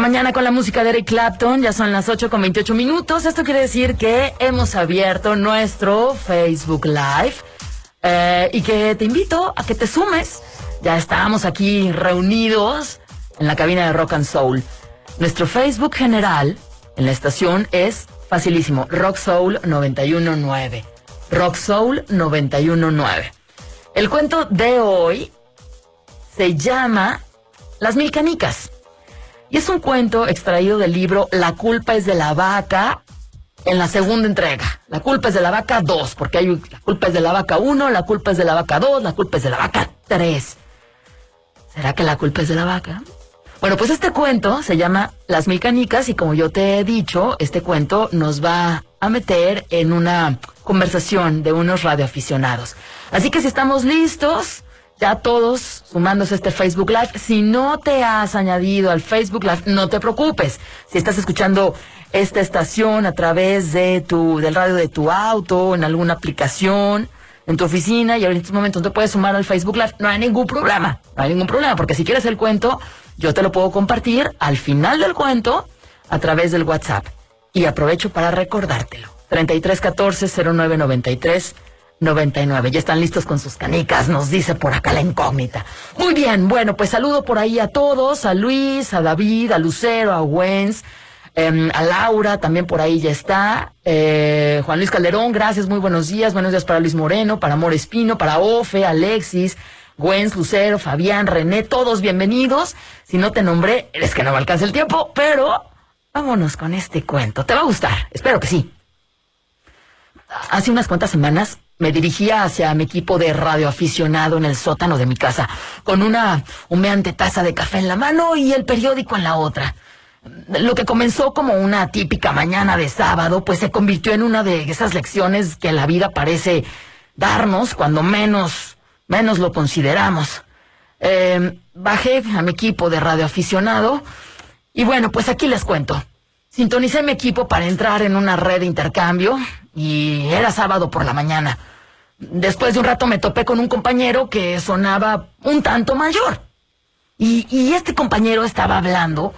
Mañana con la música de Eric Clapton, ya son las 8 con 28 minutos. Esto quiere decir que hemos abierto nuestro Facebook Live eh, y que te invito a que te sumes. Ya estamos aquí reunidos en la cabina de Rock and Soul. Nuestro Facebook general en la estación es facilísimo, Rock Soul 919. Rock Soul 919. El cuento de hoy se llama Las Mil Canicas. Y es un cuento extraído del libro La culpa es de la vaca en la segunda entrega. La culpa es de la vaca 2, porque hay la culpa es de la vaca 1, la culpa es de la vaca 2, la culpa es de la vaca 3. ¿Será que la culpa es de la vaca? Bueno, pues este cuento se llama Las Mil Canicas y como yo te he dicho, este cuento nos va a meter en una conversación de unos radioaficionados. Así que si estamos listos, ya todos sumándose a este Facebook Live. Si no te has añadido al Facebook Live, no te preocupes. Si estás escuchando esta estación a través de tu, del radio de tu auto, en alguna aplicación, en tu oficina y en estos momentos no te puedes sumar al Facebook Live, no hay ningún problema. No hay ningún problema, porque si quieres el cuento, yo te lo puedo compartir al final del cuento a través del WhatsApp. Y aprovecho para recordártelo. 3314-0993. 99. Ya están listos con sus canicas, nos dice por acá la incógnita. Muy bien, bueno, pues saludo por ahí a todos, a Luis, a David, a Lucero, a Wens, em, a Laura, también por ahí ya está. Eh, Juan Luis Calderón, gracias, muy buenos días. Buenos días para Luis Moreno, para Amor Espino, para Ofe, Alexis, Wens, Lucero, Fabián, René, todos bienvenidos. Si no te nombré, es que no me alcanza el tiempo, pero vámonos con este cuento. Te va a gustar, espero que sí. Hace unas cuantas semanas me dirigía hacia mi equipo de radioaficionado en el sótano de mi casa, con una humeante taza de café en la mano y el periódico en la otra. Lo que comenzó como una típica mañana de sábado, pues se convirtió en una de esas lecciones que la vida parece darnos cuando menos, menos lo consideramos. Eh, bajé a mi equipo de radioaficionado y bueno, pues aquí les cuento. Sintonicé mi equipo para entrar en una red de intercambio y era sábado por la mañana. Después de un rato me topé con un compañero que sonaba un tanto mayor. Y, este compañero estaba hablando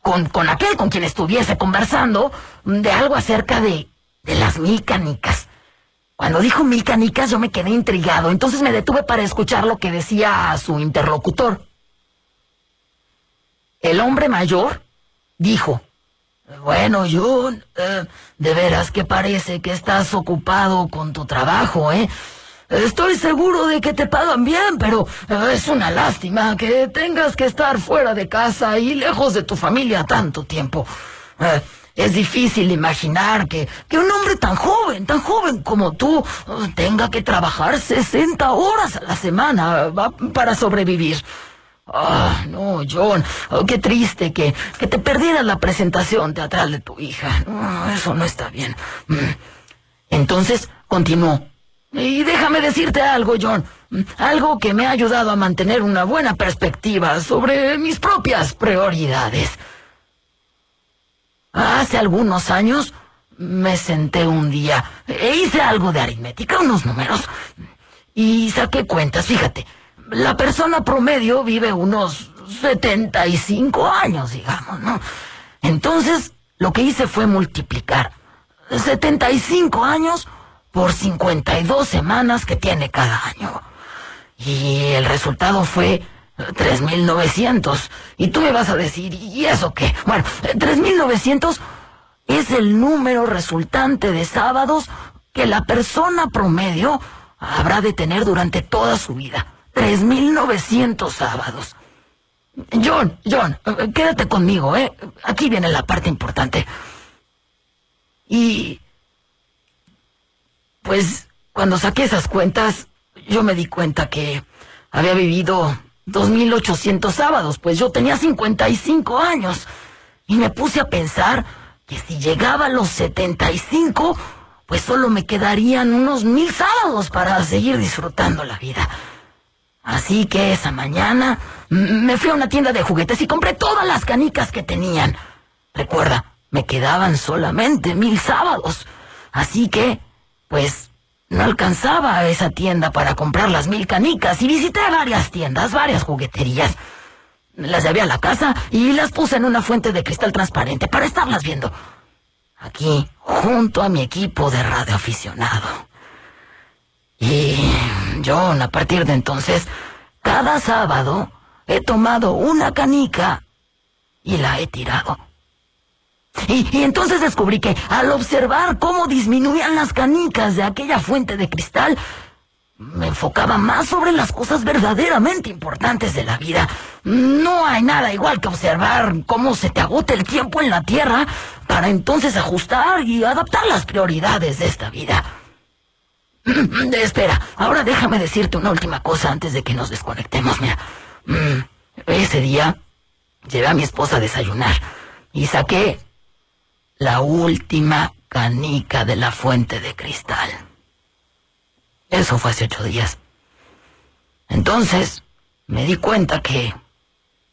con, con aquel con quien estuviese conversando de algo acerca de, de las mil canicas. Cuando dijo mil canicas yo me quedé intrigado, entonces me detuve para escuchar lo que decía su interlocutor. El hombre mayor dijo, bueno, John, eh, de veras que parece que estás ocupado con tu trabajo, ¿eh? Estoy seguro de que te pagan bien, pero eh, es una lástima que tengas que estar fuera de casa y lejos de tu familia tanto tiempo. Eh, es difícil imaginar que, que un hombre tan joven, tan joven como tú, tenga que trabajar 60 horas a la semana va, para sobrevivir. Ah, no, John, oh, qué triste que, que te perdieras la presentación teatral de tu hija. Eso no está bien. Mm. Entonces, continuó. Y déjame decirte algo, John. Mm, Algo que me ha ayudado a mantener una buena perspectiva sobre mis propias prioridades. Hace algunos años me senté un día e hice algo de aritmética, unos números, y saqué cuentas. Fíjate, la persona promedio vive unos 75 años, digamos, ¿no? Entonces, lo que hice fue multiplicar 75 años por 52 semanas que tiene cada año. Y el resultado fue 3.900. Y tú me vas a decir, ¿y eso qué? Bueno, 3.900 es el número resultante de sábados que la persona promedio habrá de tener durante toda su vida. 3.900 sábados. John, John, quédate conmigo, ¿eh? Aquí viene la parte importante. Y... Pues cuando saqué esas cuentas, yo me di cuenta que había vivido 2.800 sábados, pues yo tenía 55 años. Y me puse a pensar que si llegaba a los 75, pues solo me quedarían unos mil sábados para seguir disfrutando la vida. Así que esa mañana me fui a una tienda de juguetes y compré todas las canicas que tenían. Recuerda, me quedaban solamente mil sábados. Así que, pues, no alcanzaba a esa tienda para comprar las mil canicas y visité varias tiendas, varias jugueterías. Las llevé a la casa y las puse en una fuente de cristal transparente para estarlas viendo. Aquí, junto a mi equipo de radioaficionado. Y John, a partir de entonces, cada sábado he tomado una canica y la he tirado. Y, y entonces descubrí que al observar cómo disminuían las canicas de aquella fuente de cristal, me enfocaba más sobre las cosas verdaderamente importantes de la vida. No hay nada igual que observar cómo se te agota el tiempo en la tierra para entonces ajustar y adaptar las prioridades de esta vida. Espera, ahora déjame decirte una última cosa antes de que nos desconectemos. Mira, Mm, ese día llevé a mi esposa a desayunar y saqué la última canica de la fuente de cristal. Eso fue hace ocho días. Entonces me di cuenta que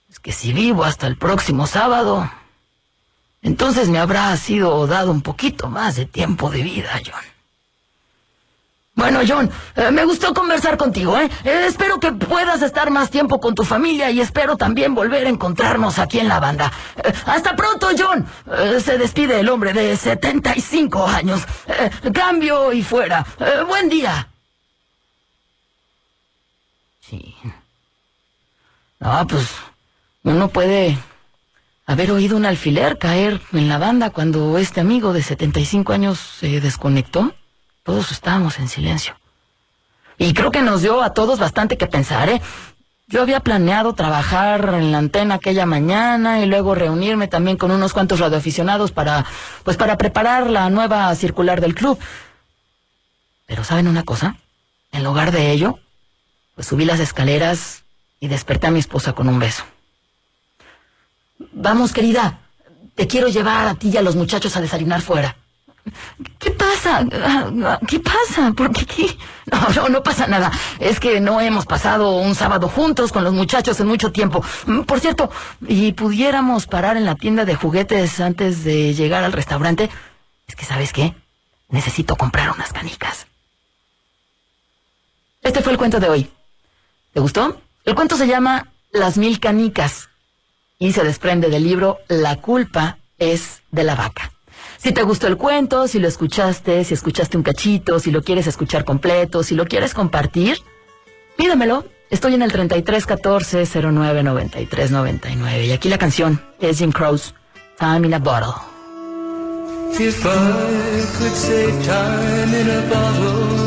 es que si vivo hasta el próximo sábado, entonces me habrá sido dado un poquito más de tiempo de vida, John. Bueno, John, eh, me gustó conversar contigo, ¿eh? Eh, Espero que puedas estar más tiempo con tu familia y espero también volver a encontrarnos aquí en la banda. Eh, hasta pronto, John. Se despide el hombre de 75 años. Cambio y fuera. Buen día. Sí. No, pues uno puede haber oído un alfiler caer en la banda cuando este amigo de 75 años se desconectó. Todos estábamos en silencio. Y creo que nos dio a todos bastante que pensar, ¿eh? Yo había planeado trabajar en la antena aquella mañana y luego reunirme también con unos cuantos radioaficionados para, pues para preparar la nueva circular del club. Pero ¿saben una cosa? En lugar de ello, pues subí las escaleras y desperté a mi esposa con un beso. Vamos, querida, te quiero llevar a ti y a los muchachos a desayunar fuera. ¿Qué pasa? ¿Qué pasa? ¿Por qué? no, no pasa nada. Es que no hemos pasado un sábado juntos con los muchachos en mucho tiempo. Mm, Por cierto, ¿y pudiéramos parar en la tienda de juguetes antes de llegar al restaurante? Es que, ¿sabes qué? Necesito comprar unas canicas. Este fue el cuento de hoy. ¿Te gustó? El cuento se llama Las mil canicas y se desprende del libro La culpa es de la vaca. Si te gustó el cuento, si lo escuchaste, si escuchaste un cachito, si lo quieres escuchar completo, si lo quieres compartir, pídemelo. Estoy en el 3314 09 93 99 y aquí la canción es Jim Crow's Time in a Bottle. If I could save time in a bottle.